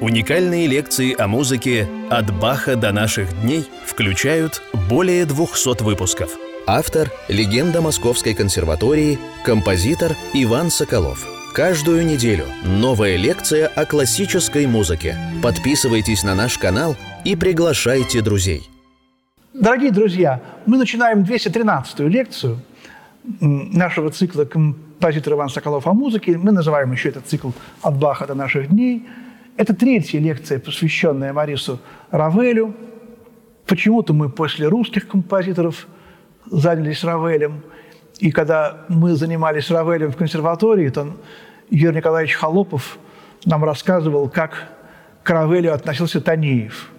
Уникальные лекции о музыке «От Баха до наших дней» включают более 200 выпусков. Автор – легенда Московской консерватории, композитор Иван Соколов. Каждую неделю новая лекция о классической музыке. Подписывайтесь на наш канал и приглашайте друзей. Дорогие друзья, мы начинаем 213-ю лекцию нашего цикла «Композитор Иван Соколов о музыке». Мы называем еще этот цикл «От Баха до наших дней». Это третья лекция, посвященная Марису Равелю. Почему-то мы после русских композиторов занялись Равелем. И когда мы занимались Равелем в консерватории, то Юрий Николаевич Холопов нам рассказывал, как к Равелю относился Танеев.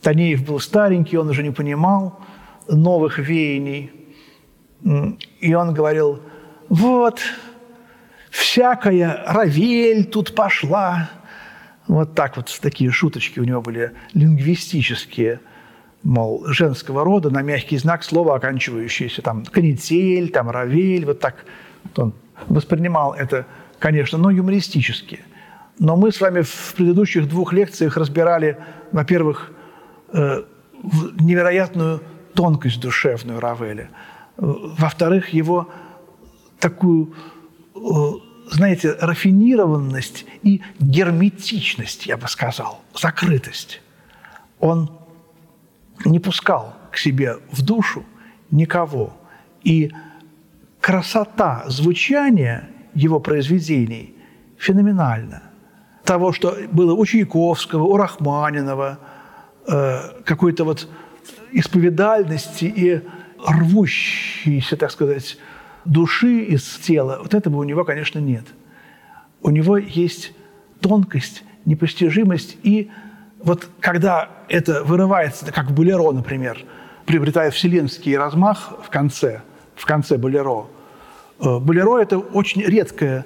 Танеев был старенький, он уже не понимал новых веяний. И он говорил, вот, всякая Равель тут пошла, вот так вот, такие шуточки у него были лингвистические, мол, женского рода, на мягкий знак слова, оканчивающиеся там канитель, там равель, вот так. Он воспринимал это, конечно, но юмористически. Но мы с вами в предыдущих двух лекциях разбирали, во-первых, э, невероятную тонкость душевную Равеля, во-вторых, его такую э, знаете, рафинированность и герметичность, я бы сказал, закрытость. Он не пускал к себе в душу никого. И красота звучания его произведений феноменальна. Того, что было у Чайковского, у Рахманинова, э, какой-то вот исповедальности и рвущейся, так сказать, души из тела, вот этого у него, конечно, нет. У него есть тонкость, непостижимость, и вот когда это вырывается, как в Болеро, например, приобретая вселенский размах в конце, в конце Болеро, э, Болеро – это очень редкое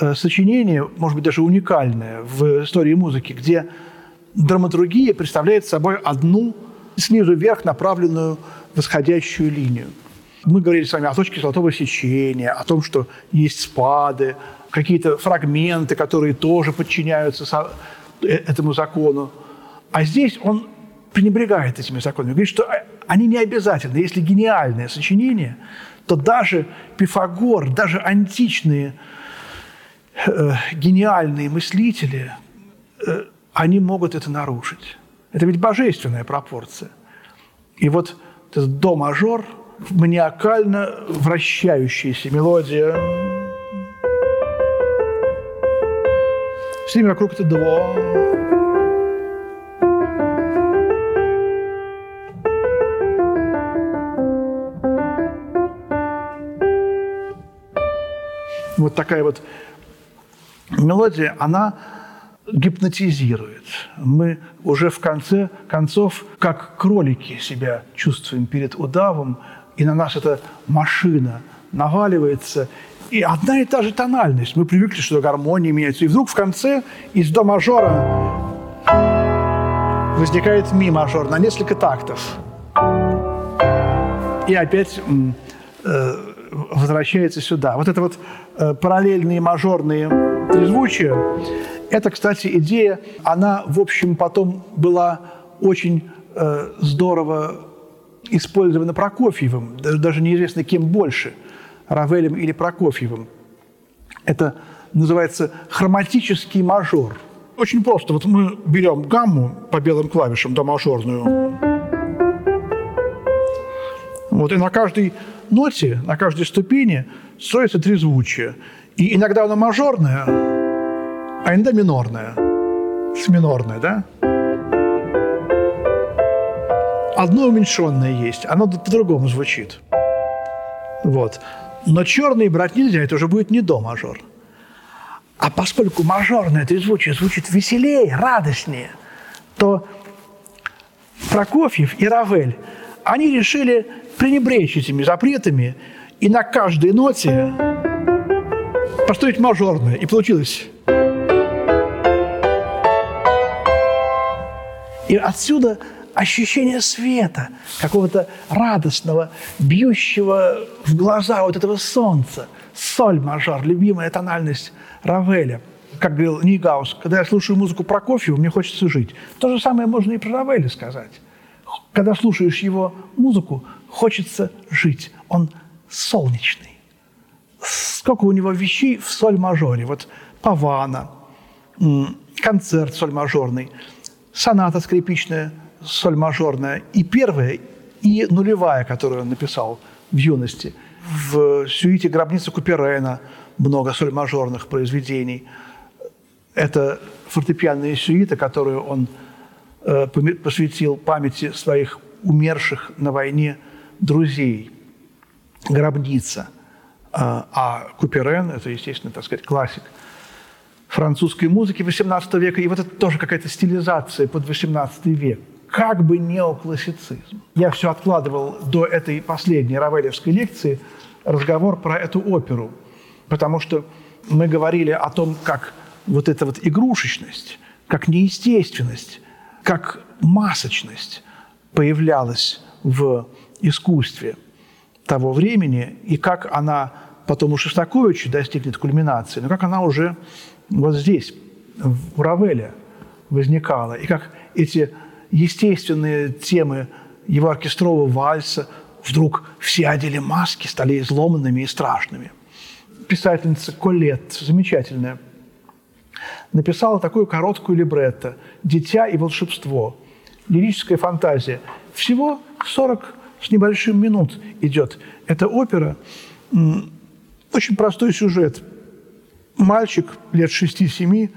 э, сочинение, может быть, даже уникальное в истории музыки, где драматургия представляет собой одну снизу вверх направленную восходящую линию – мы говорили с вами о точке золотого сечения, о том, что есть спады, какие-то фрагменты, которые тоже подчиняются э, этому закону. А здесь он пренебрегает этими законами. Говорит, что они не обязательны. Если гениальное сочинение, то даже Пифагор, даже античные э, гениальные мыслители, э, они могут это нарушить. Это ведь божественная пропорция. И вот этот до-мажор – маниакально вращающаяся мелодия. С ними вокруг это два. Вот такая вот мелодия, она гипнотизирует. Мы уже в конце концов, как кролики себя чувствуем перед удавом, и на нас эта машина наваливается, и одна и та же тональность. Мы привыкли, что гармония меняется. И вдруг в конце из до мажора возникает ми мажор на несколько тактов. И опять э, возвращается сюда. Вот это вот э, параллельные мажорные трезвучия, это, кстати, идея, она, в общем, потом была очень э, здорово использовано Прокофьевым, даже, неизвестно кем больше, Равелем или Прокофьевым. Это называется хроматический мажор. Очень просто. Вот мы берем гамму по белым клавишам, до мажорную. Вот, и на каждой ноте, на каждой ступени строится трезвучие. И иногда она мажорная, а иногда минорная. С минорной, да? Одно уменьшенное есть, оно по-другому звучит. Вот. Но черный брать нельзя, это уже будет не до мажор. А поскольку мажорное трезвучие звучит веселее, радостнее, то Прокофьев и Равель, они решили пренебречь этими запретами и на каждой ноте построить мажорное. И получилось. И отсюда ощущение света, какого-то радостного, бьющего в глаза вот этого солнца. Соль мажор, любимая тональность Равеля. как говорил Нигаус, когда я слушаю музыку Прокофьева, мне хочется жить. То же самое можно и про Равеля сказать. Когда слушаешь его музыку, хочется жить. Он солнечный. Сколько у него вещей в соль-мажоре. Вот Павана, концерт соль-мажорный, соната скрипичная соль-мажорная, и первая, и нулевая, которую он написал в юности. В сюите «Гробница Куперена» много соль-мажорных произведений. Это фортепианные сюиты, которые он э, посвятил памяти своих умерших на войне друзей. «Гробница». А, а Куперен – это, естественно, так сказать, классик французской музыки XVIII века. И вот это тоже какая-то стилизация под XVIII век как бы неоклассицизм. Я все откладывал до этой последней равелевской лекции разговор про эту оперу, потому что мы говорили о том, как вот эта вот игрушечность, как неестественность, как масочность появлялась в искусстве того времени, и как она потом у Шостаковича достигнет кульминации, но как она уже вот здесь, в Равеле возникала, и как эти естественные темы его оркестрового вальса вдруг все одели маски, стали изломанными и страшными. Писательница Колет, замечательная, написала такую короткую либретто «Дитя и волшебство». Лирическая фантазия. Всего 40 с небольшим минут идет. эта опера. Очень простой сюжет. Мальчик лет 6-7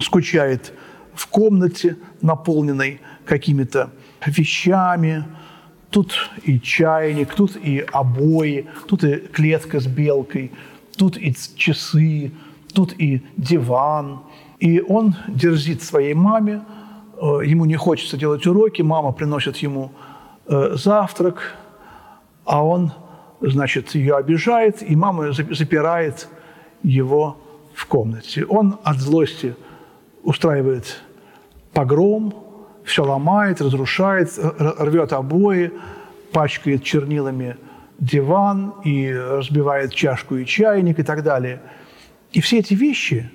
скучает в комнате, наполненной какими-то вещами. Тут и чайник, тут и обои, тут и клетка с белкой, тут и часы, тут и диван. И он дерзит своей маме, э, ему не хочется делать уроки, мама приносит ему э, завтрак, а он, значит, ее обижает, и мама запирает его в комнате. Он от злости устраивает погром, все ломает, разрушает, рвет обои, пачкает чернилами диван и разбивает чашку и чайник и так далее. И все эти вещи,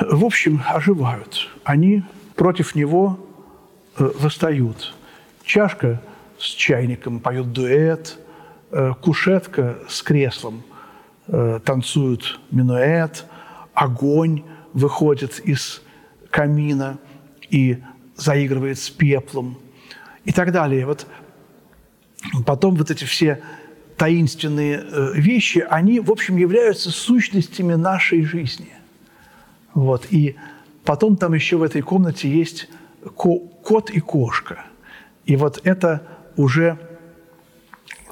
в общем, оживают. Они против него э, восстают. Чашка с чайником поет дуэт, э, кушетка с креслом э, танцует минуэт, огонь выходит из камина и заигрывает с пеплом и так далее. Вот потом вот эти все таинственные э, вещи, они, в общем, являются сущностями нашей жизни. Вот. И потом там еще в этой комнате есть кот и кошка. И вот это уже,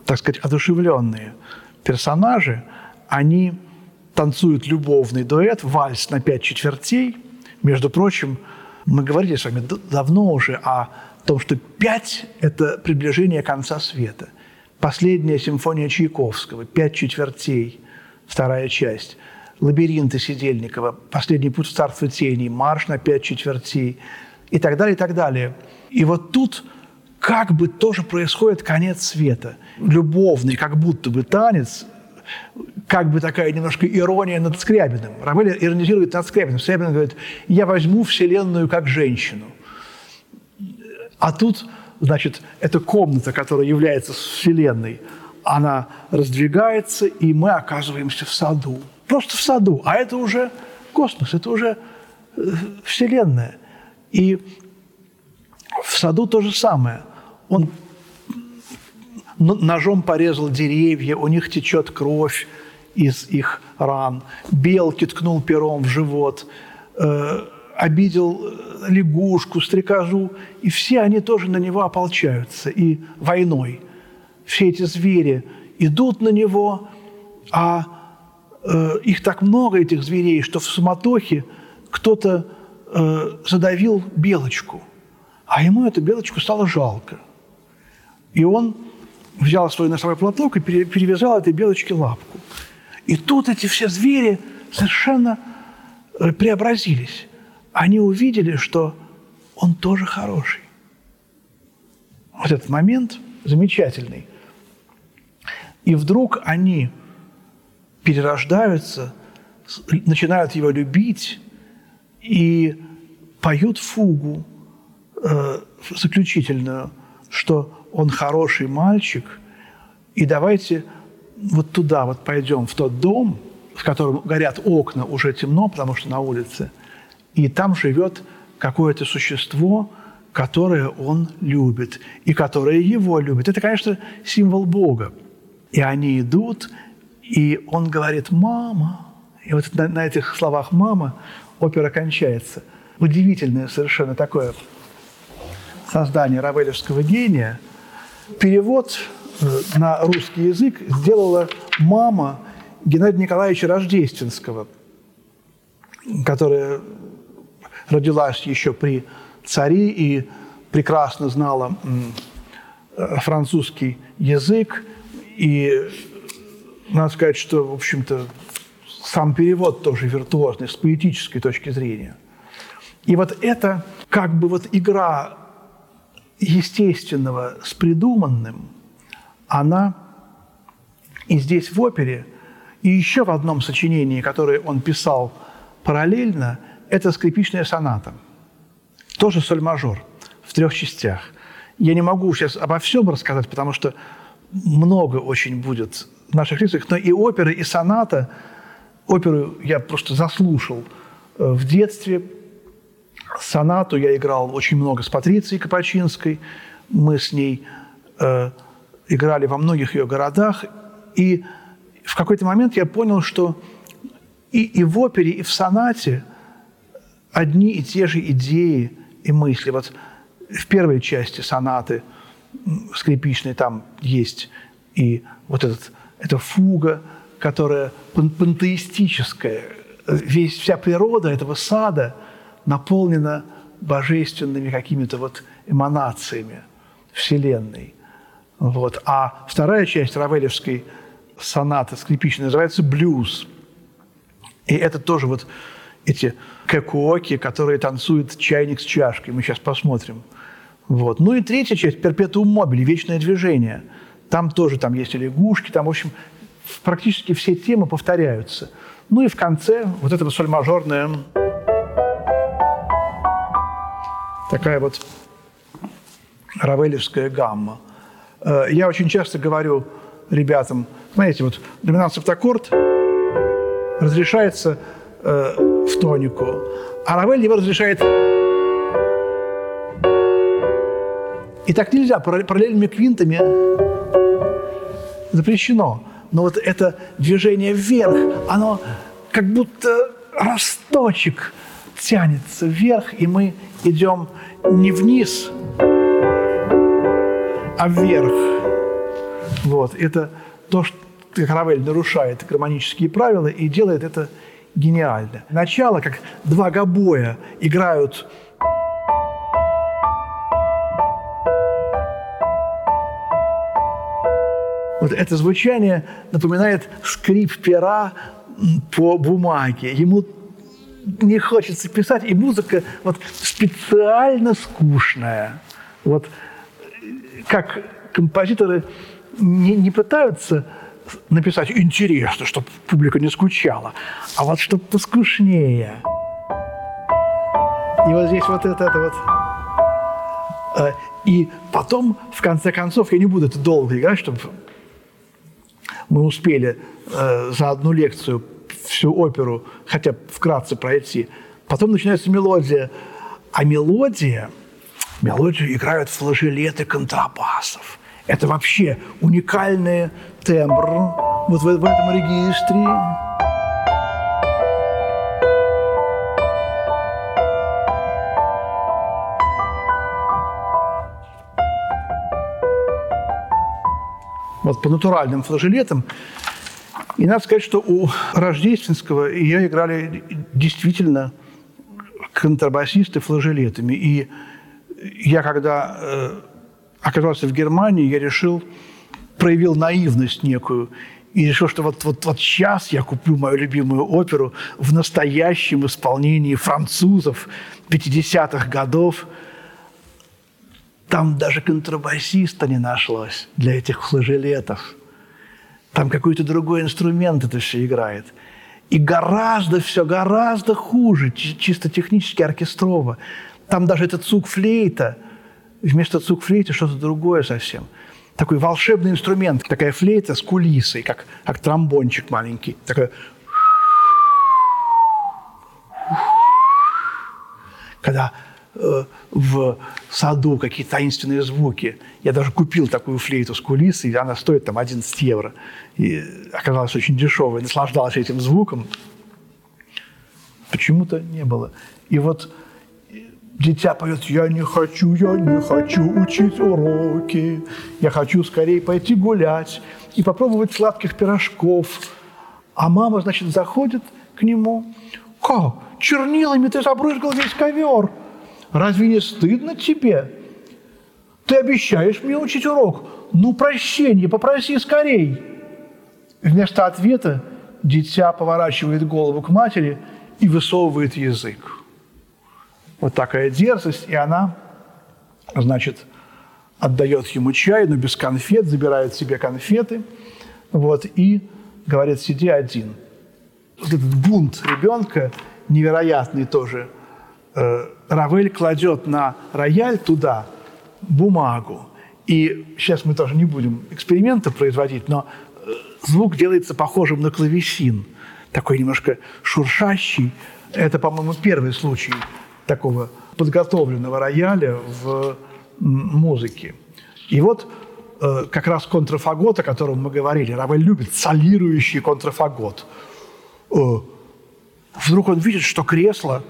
так сказать, одушевленные персонажи, они танцуют любовный дуэт, вальс на пять четвертей. Между прочим, мы говорили с вами давно уже о том, что пять – это приближение конца света. Последняя симфония Чайковского, пять четвертей, вторая часть. Лабиринты Сидельникова, последний путь в царство теней, марш на пять четвертей и так далее, и так далее. И вот тут как бы тоже происходит конец света. Любовный, как будто бы танец, как бы такая немножко ирония над Скрябиным. Равель иронизирует над Скрябиным. Скрябин говорит, я возьму Вселенную как женщину. А тут, значит, эта комната, которая является Вселенной, она раздвигается, и мы оказываемся в саду. Просто в саду. А это уже космос, это уже э, Вселенная. И в саду то же самое. Он ножом порезал деревья, у них течет кровь из их ран. Белки ткнул пером в живот, э, обидел э, лягушку, стрекозу, и все они тоже на него ополчаются, и войной. Все эти звери идут на него, а э, их так много, этих зверей, что в суматохе кто-то э, задавил белочку, а ему эту белочку стало жалко. И он взял свой носовой платок и перевязал этой белочке лапку. И тут эти все звери совершенно э, преобразились. Они увидели, что он тоже хороший. Вот этот момент замечательный. И вдруг они перерождаются начинают его любить и поют фугу э, заключительную, что он хороший мальчик, и давайте вот туда вот пойдем, в тот дом, в котором горят окна, уже темно, потому что на улице, и там живет какое-то существо, которое он любит и которое его любит. Это, конечно, символ Бога. И они идут, и он говорит «мама». И вот на, на этих словах «мама» опера кончается. Удивительное совершенно такое создание равелевского гения. Перевод э, на русский язык сделала мама Геннадия Николаевича Рождественского, которая родилась еще при царе и прекрасно знала э, французский язык. И надо сказать, что, в общем-то, сам перевод тоже виртуозный с поэтической точки зрения. И вот это как бы вот игра естественного с придуманным, она и здесь в опере, и еще в одном сочинении, которое он писал параллельно, это скрипичная соната. Тоже соль-мажор в трех частях. Я не могу сейчас обо всем рассказать, потому что много очень будет в наших лекциях, но и оперы, и соната. Оперу я просто заслушал э, в детстве, сонату я играл очень много с Патрицией Капачинской. Мы с ней э, играли во многих ее городах. И в какой-то момент я понял, что и, и в опере, и в сонате одни и те же идеи и мысли. Вот в первой части сонаты скрипичной там есть и вот этот, эта фуга, которая пантеистическая. Весь, вся природа этого сада – наполнена божественными какими-то вот эманациями Вселенной. Вот. А вторая часть равелевской сонаты скрипичной называется «блюз». И это тоже вот эти кэкуоки, которые танцуют чайник с чашкой. Мы сейчас посмотрим. Вот. Ну и третья часть «Перпетуум мобили» – «Вечное движение». Там тоже там есть и лягушки, там, в общем, практически все темы повторяются. Ну и в конце вот это соль-мажорное такая вот равелевская гамма. Э, я очень часто говорю ребятам, знаете, вот доминант септаккорд разрешается э, в тонику, а Равель его разрешает и так нельзя, параллельными квинтами запрещено. Но вот это движение вверх, оно как будто росточек тянется вверх, и мы идем не вниз, а вверх. Вот. Это то, что Равель нарушает гармонические правила и делает это гениально. Начало, как два гобоя играют Вот это звучание напоминает скрип пера по бумаге. Ему не хочется писать, и музыка вот специально скучная. Вот как композиторы не, не пытаются написать интересно, чтобы публика не скучала, а вот чтобы поскучнее. И вот здесь вот это, это вот. Э, и потом, в конце концов, я не буду это долго играть, чтобы мы успели э, за одну лекцию всю оперу хотя вкратце пройти. Потом начинается мелодия. А мелодия, мелодию играют флажолеты контрабасов. Это вообще уникальный тембр вот в, в этом регистре. Вот по натуральным флажолетам и надо сказать, что у Рождественского ее играли действительно контрабасисты флажелетами. И я, когда э, оказался в Германии, я решил, проявил наивность некую и решил, что вот, вот, вот сейчас я куплю мою любимую оперу в настоящем исполнении французов 50-х годов. Там даже контрабасиста не нашлось для этих флажелетов – там какой-то другой инструмент это все играет. И гораздо все, гораздо хуже, чисто технически оркестрово. Там даже этот цук-флейта, вместо цук-флейта что-то другое совсем. Такой волшебный инструмент, такая флейта с кулисой, как, как тромбончик маленький. Такой когда в саду какие-то таинственные звуки. Я даже купил такую флейту с кулисой, и она стоит там 11 евро. И оказалась очень дешевой, наслаждался этим звуком. Почему-то не было. И вот дитя поет «Я не хочу, я не хочу учить уроки, я хочу скорее пойти гулять и попробовать сладких пирожков». А мама, значит, заходит к нему. «Как? Чернилами ты забрызгал весь ковер. Разве не стыдно тебе? Ты обещаешь мне учить урок. Ну, прощение, попроси скорей». Вместо ответа дитя поворачивает голову к матери и высовывает язык. Вот такая дерзость, и она, значит, отдает ему чай, но без конфет, забирает себе конфеты, вот, и говорит, сиди один. Вот этот бунт ребенка невероятный тоже. Э, Равель кладет на рояль туда бумагу. И сейчас мы тоже не будем эксперименты производить, но э, звук делается похожим на клавесин, такой немножко шуршащий. Это, по-моему, первый случай такого подготовленного рояля в музыке. И вот э, как раз контрафагот, о котором мы говорили, Равель любит солирующий контрафагот. Вдруг он видит, что кресло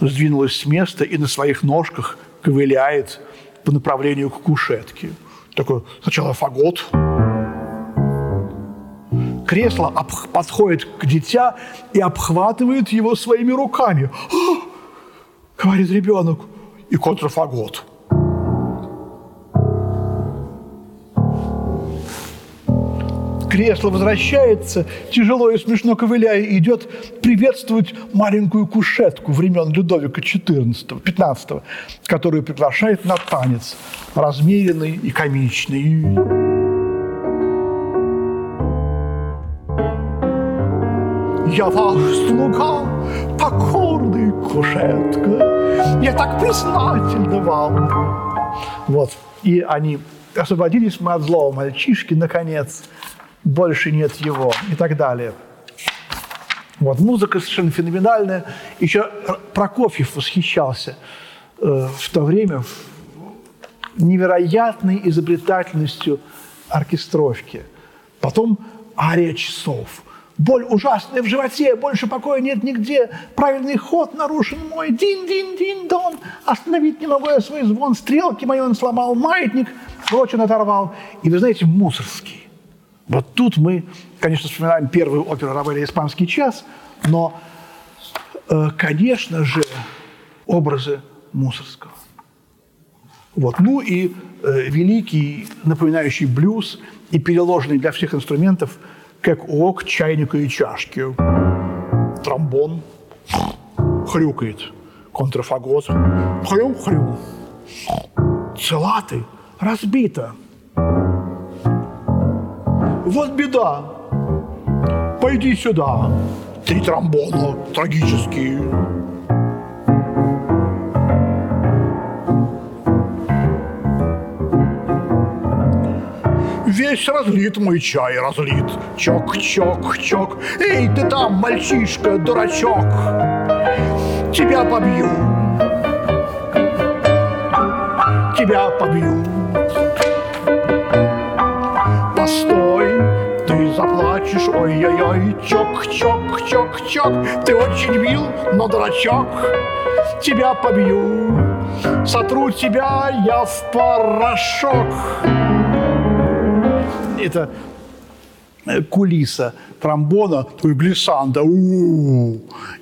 сдвинулось с места и на своих ножках ковыляет по направлению к кушетке. Такой сначала фагот, кресло подходит к дитя и обхватывает его своими руками. «А, говорит ребенок, и контрафагот. Кресло возвращается, тяжело и смешно ковыляя, идет приветствовать маленькую кушетку времен Людовика XIV, XV, которую приглашает на танец, размеренный и комичный. Я ваш слуга, покорный кушетка, я так признательна вам. Вот. И они освободились мы от злого мальчишки, наконец. Больше нет его и так далее. Вот, музыка совершенно феноменальная. Еще Прокофьев восхищался э, в то время невероятной изобретательностью оркестровки. Потом ария часов – Боль ужасная в животе, больше покоя нет нигде. Правильный ход нарушен мой. Дин-дин-дин-дон. Остановить не могу я свой звон. Стрелки мои он сломал, маятник прочен оторвал. И вы знаете, мусорский. Вот тут мы, конечно, вспоминаем первую оперу Равеля «Испанский час», но, э, конечно же, образы Мусорского. Вот. Ну и э, великий, напоминающий блюз и переложенный для всех инструментов – как ок чайника и чашки. Тромбон хрюкает. Контрафагот. Хрю-хрю. Цела ты, разбита. Вот беда. Пойди сюда. Три тромбона трагические. Весь разлит мой чай, разлит. Чок-чок-чок. Эй, ты там, мальчишка, дурачок. Тебя побью. Тебя побью. Ой-ой-ой, чок-чок-чок-чок. Ты очень мил, но дурачок. Тебя побью. Сотру тебя я в порошок это э, кулиса тромбона, такой глиссанда.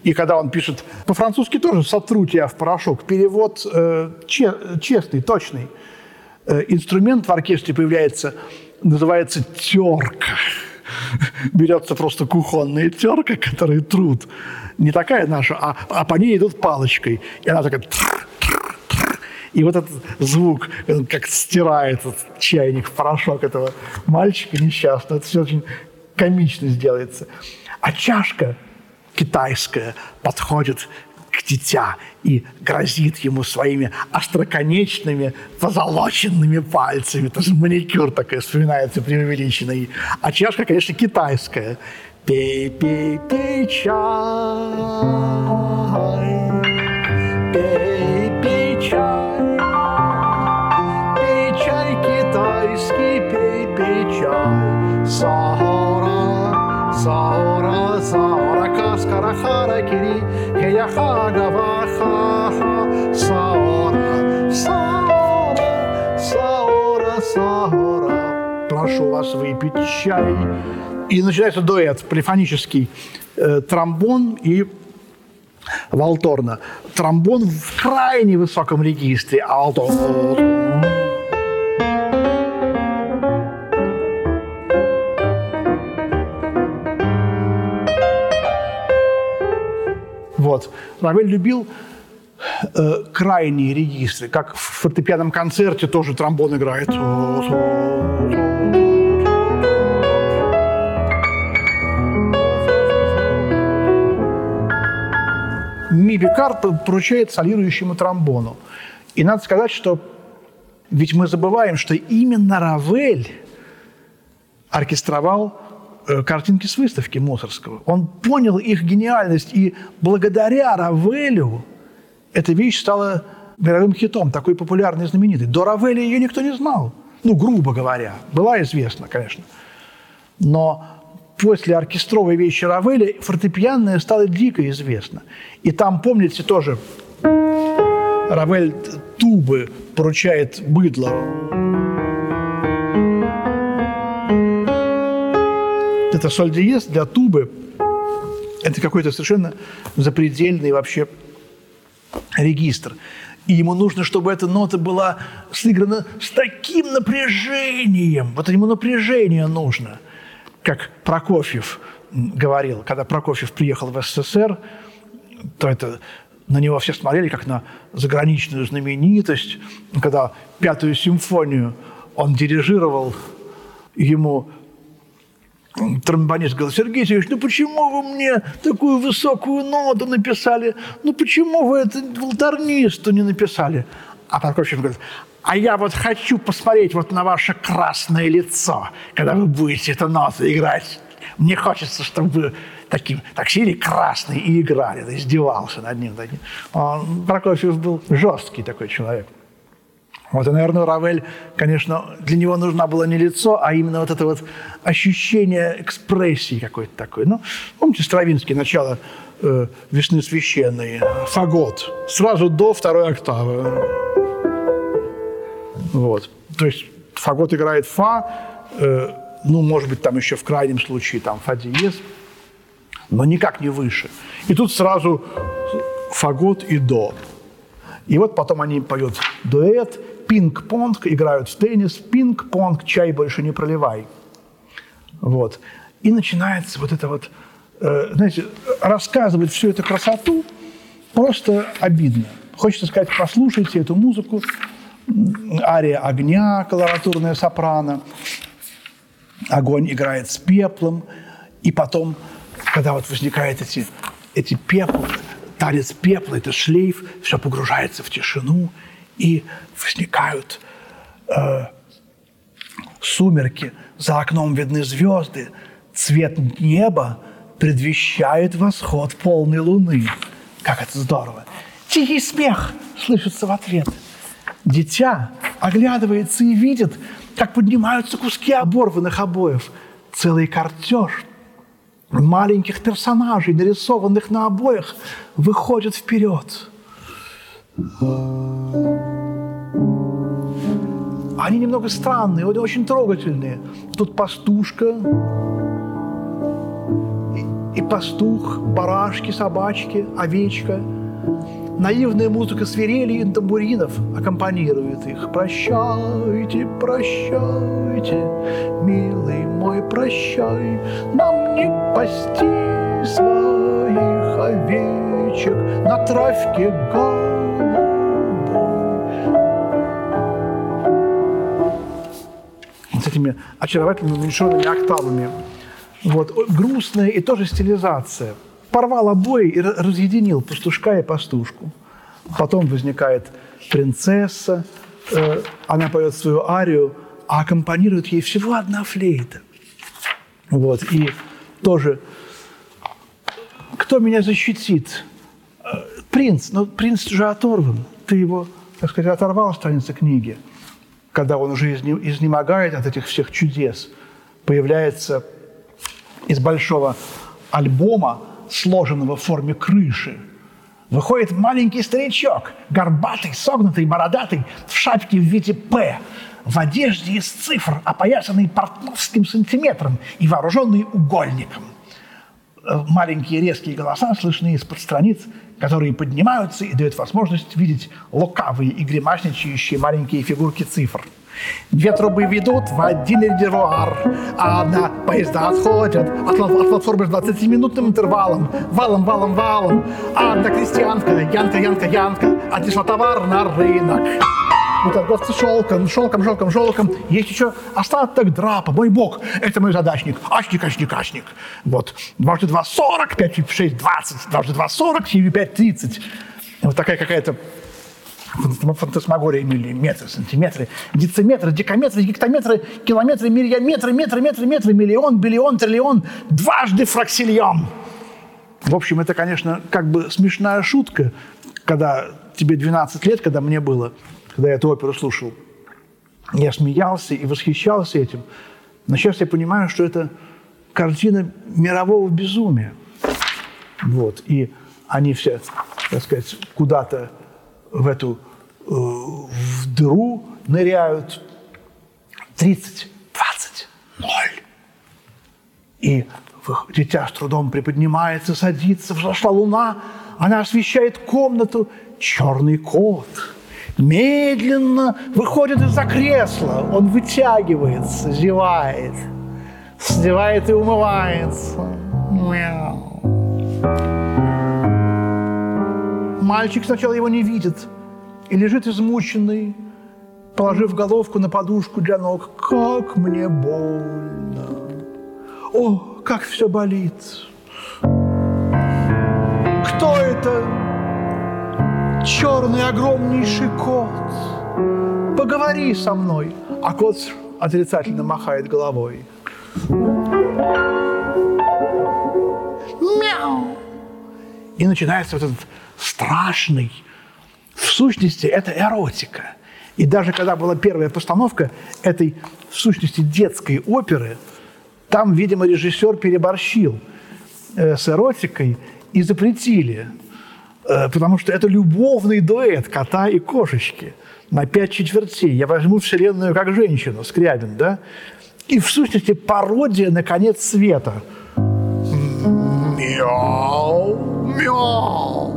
И когда он пишет, по-французски тоже «сотру тебя в порошок», перевод э, че, честный, точный. Э, инструмент в оркестре появляется, называется терка. Берется просто кухонная терка, которая труд. Не такая наша, а, а по ней идут палочкой. И она такая и вот этот звук, как стирает этот чайник, порошок этого мальчика несчастного, это все очень комично сделается. А чашка китайская подходит к дитя и грозит ему своими остроконечными позолоченными пальцами. Это же маникюр такой вспоминается преувеличенный. А чашка, конечно, китайская. Пей, пей, пей чай, пей, пей чай, пей чай китайский, пей, пей чай. Сахара, сахара, сахара, каскара, харакири, Прошу вас выпить чай. И начинается дуэт полифонический. Э, тромбон и валторна. Тромбон в крайне высоком регистре, а Вот. Равель любил э, крайние регистры, как в фортепианном концерте тоже тромбон играет. Ми Пикар поручает солирующему тромбону. И надо сказать, что ведь мы забываем, что именно Равель оркестровал картинки с выставки Мусорского. Он понял их гениальность, и благодаря Равелю эта вещь стала мировым хитом, такой популярной и знаменитой. До Равеля ее никто не знал. Ну, грубо говоря. Была известна, конечно. Но после оркестровой вещи Равеля фортепианная стала дико известна. И там, помните, тоже Равель тубы поручает быдло. Это соль диез для тубы. Это какой-то совершенно запредельный вообще регистр. И ему нужно, чтобы эта нота была сыграна с таким напряжением. Вот ему напряжение нужно. Как Прокофьев говорил, когда Прокофьев приехал в СССР, то это на него все смотрели как на заграничную знаменитость. Когда пятую симфонию он дирижировал, ему тромбонист говорил, Сергей Сергеевич, ну почему вы мне такую высокую ноту написали? Ну почему вы это волторнисту не написали? А Прокофьев говорит, а я вот хочу посмотреть вот на ваше красное лицо, когда вы будете эту ноту играть. Мне хочется, чтобы вы таким, так сели красный и играли, издевался над ним. Таким. Он, Прокофьев был жесткий такой человек. Вот, и, наверное, Равель, конечно, для него нужна была не лицо, а именно вот это вот ощущение экспрессии какой-то такой. Ну, помните Стравинский, начало э, «Весны священной», фагот, сразу до второй октавы. Вот. То есть фагот играет фа, э, ну, может быть, там еще в крайнем случае там фа диез, но никак не выше. И тут сразу фагот и до. И вот потом они поют дуэт, пинг-понг, играют в теннис, пинг-понг, чай больше не проливай. Вот. И начинается вот это вот, э, знаете, рассказывать всю эту красоту просто обидно. Хочется сказать, послушайте эту музыку, ария огня, колоратурная сопрано, огонь играет с пеплом, и потом, когда вот возникают эти, эти пепла, танец пепла, это шлейф, все погружается в тишину, и возникают э, сумерки, за окном видны звезды, цвет неба предвещает восход полной луны. Как это здорово! Тихий смех слышится в ответ. Дитя оглядывается и видит, как поднимаются куски оборванных обоев. Целый картеж маленьких персонажей, нарисованных на обоях, выходит вперед. Они немного странные, очень трогательные. Тут пастушка, и, и пастух, барашки, собачки, овечка. Наивная музыка свирели и тамбуринов аккомпанирует их. Прощайте, прощайте, милый мой, прощай, нам не пасти своих овечек на травке гор. Этими очаровательными уменьшенными октавами. Вот, грустная и тоже стилизация. Порвал обои и разъединил пастушка и пастушку. Потом возникает принцесса, э, она поет свою арию, а аккомпанирует ей всего одна флейта. Вот, и тоже кто меня защитит? Э, принц, но принц же оторван. Ты его, так сказать, оторвал страницы книги. Когда он уже изнемогает от этих всех чудес, появляется из большого альбома, сложенного в форме крыши, выходит маленький старичок, горбатый, согнутый, бородатый, в шапке в виде «П», в одежде из цифр, опоясанный портновским сантиметром и вооруженный угольником – маленькие резкие голоса слышны из-под страниц, которые поднимаются и дают возможность видеть лукавые и гримасничающие маленькие фигурки цифр. Две трубы ведут в один резервуар, а на поезда отходят от, от платформы с 20-минутным интервалом, валом, валом, валом, а на крестьянка, янка, янка, янка, отнесла товар на рынок у торговца шелком, шелком, шелком, шелком. Есть еще остаток драпа. Мой бог, это мой задачник. Ашник, ашник, ашник. Вот. Дважды два – сорок, пять, шесть – двадцать. Дважды два – сорок, семь, пять – тридцать. Вот такая какая-то фантасмагория миллиметры, сантиметры, дециметры, декаметры, гектометры, километры, миллиметры, метры, метры, метры, миллион, биллион, триллион, дважды фраксильон. В общем, это, конечно, как бы смешная шутка, когда тебе 12 лет, когда мне было – когда я эту оперу слушал, я смеялся и восхищался этим. Но сейчас я понимаю, что это картина мирового безумия. Вот. И они все, так сказать, куда-то в эту э, в дыру ныряют 30, 20, 0. И дитя с трудом приподнимается, садится, взошла луна, она освещает комнату, черный кот – медленно выходит из-за кресла. Он вытягивается, зевает, зевает и умывается. Мяу. Мальчик сначала его не видит и лежит измученный, положив головку на подушку для ног. Как мне больно! О, как все болит! Кто это? Черный огромнейший кот. Поговори со мной. А кот отрицательно махает головой. Мяу. И начинается вот этот страшный, в сущности, это эротика. И даже когда была первая постановка этой, в сущности, детской оперы, там, видимо, режиссер переборщил э, с эротикой и запретили потому что это любовный дуэт кота и кошечки на пять четвертей. Я возьму Вселенную как женщину, Скрябин, да? И в сущности пародия на конец света. Мяу, мяу,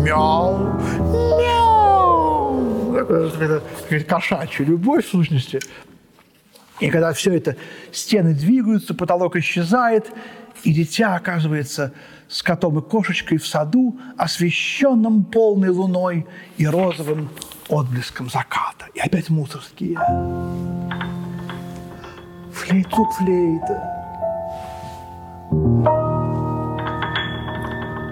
мяу, мяу. Это, это кошачья любовь, в сущности. И когда все это, стены двигаются, потолок исчезает, и дитя оказывается с котом и кошечкой в саду, освещенном полной луной и розовым отблеском заката. И опять мусорские. Флейту флейта.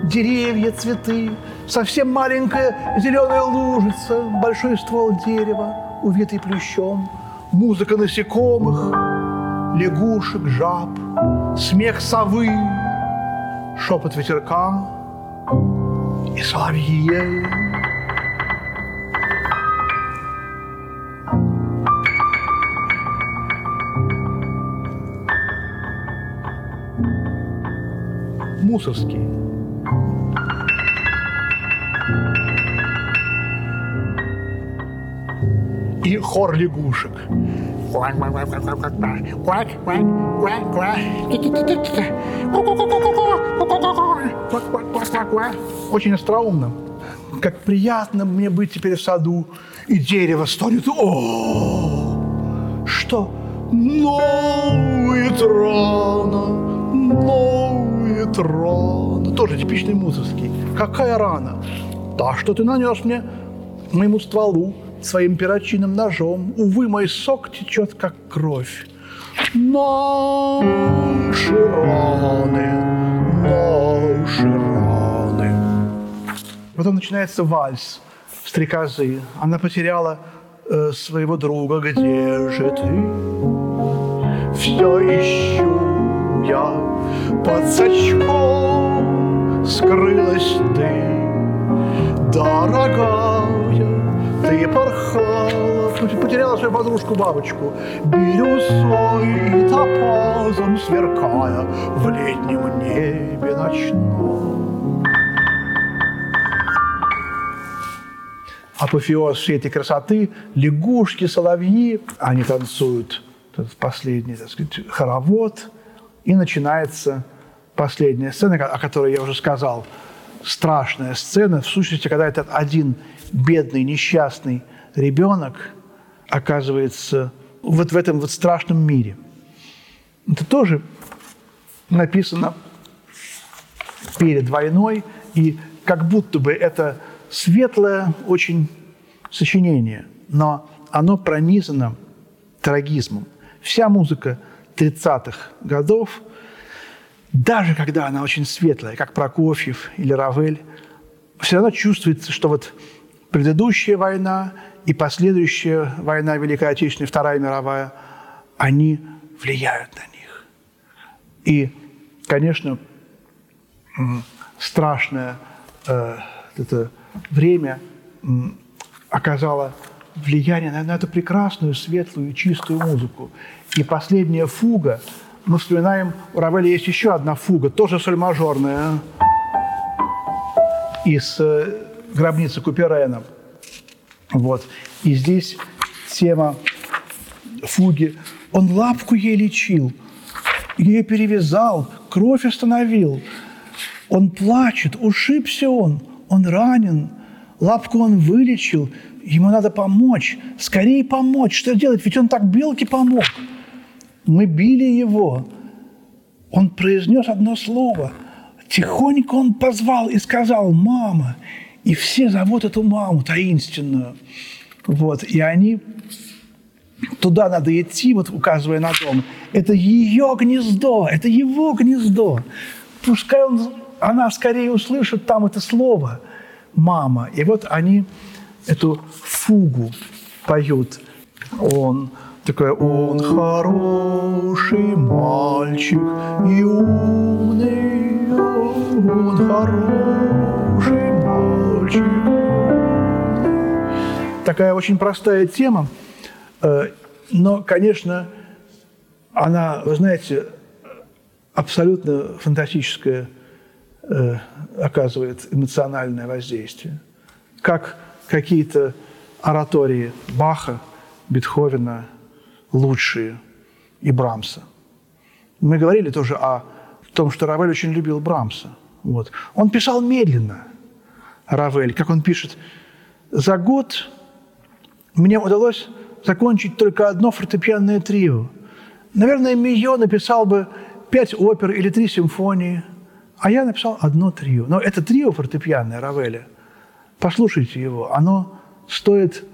Деревья, цветы, совсем маленькая зеленая лужица, большой ствол дерева, увитый плющом, музыка насекомых, лягушек, жаб, смех совы, шепот ветерка и соловьи. Мусорский. Хор лягушек. Очень остроумно. Как приятно мне быть теперь в саду, и дерево стонет. О, что? Ноет рано, ноет рано. Тоже типичный мусорский. Какая рана? Да, что ты нанес мне, моему стволу, своим перочинным ножом. Увы, мой сок течет, как кровь. Наши раны, наши раны. Потом начинается вальс, стрекозы. Она потеряла э, своего друга. Где же ты? Все ищу я под сачком Скрылась ты, дорогая Ты порхала, потеряла свою подружку бабочку Бирюзой и топазом сверкая В летнем небе ночном. Апофеоз всей этой красоты, лягушки, соловьи, они танцуют этот последний, так сказать, хоровод, и начинается последняя сцена, о которой я уже сказал, страшная сцена, в сущности, когда этот один бедный, несчастный ребенок оказывается вот в этом вот страшном мире. Это тоже написано перед войной, и как будто бы это светлое очень сочинение, но оно пронизано трагизмом. Вся музыка 30-х годов, даже когда она очень светлая, как Прокофьев или Равель, все равно чувствуется, что вот предыдущая война и последующая война Великой Отечественной, Вторая мировая, они влияют на них. И, конечно, страшное э, это время оказало влияние на, на эту прекрасную, светлую, чистую музыку. И последняя фуга, мы вспоминаем, у Равеля есть еще одна фуга, тоже соль-мажорная, из э, гробницы Куперена. Вот. И здесь тема фуги. Он лапку ей лечил, ее перевязал, кровь остановил. Он плачет, ушибся он, он ранен, лапку он вылечил, ему надо помочь, скорее помочь. Что делать? Ведь он так белке помог. Мы били его. Он произнес одно слово. Тихонько он позвал и сказал «мама». И все зовут эту маму таинственную. Вот. И они туда надо идти, вот указывая на дом. Это ее гнездо, это его гнездо. Пускай он, она скорее услышит там это слово «мама». И вот они эту фугу поют. Он такой, он хороший мальчик и умный, он хороший мальчик. Такая очень простая тема, э, но, конечно, она, вы знаете, абсолютно фантастическое э, оказывает эмоциональное воздействие. Как какие-то оратории Баха, Бетховена, лучшие, и Брамса. Мы говорили тоже о том, что Равель очень любил Брамса. Вот. Он писал медленно, Равель, как он пишет, «За год мне удалось закончить только одно фортепианное трио. Наверное, Мио написал бы пять опер или три симфонии, а я написал одно трио. Но это трио фортепианное Равеля – Послушайте его, оно стоит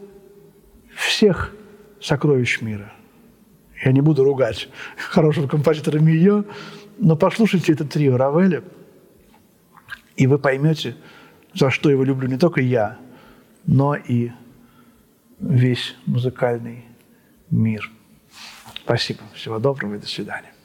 всех сокровищ мира. Я не буду ругать хорошего композитора Мио, но послушайте это трио Равеля, и вы поймете, за что его люблю не только я, но и весь музыкальный мир. Спасибо. Всего доброго и до свидания.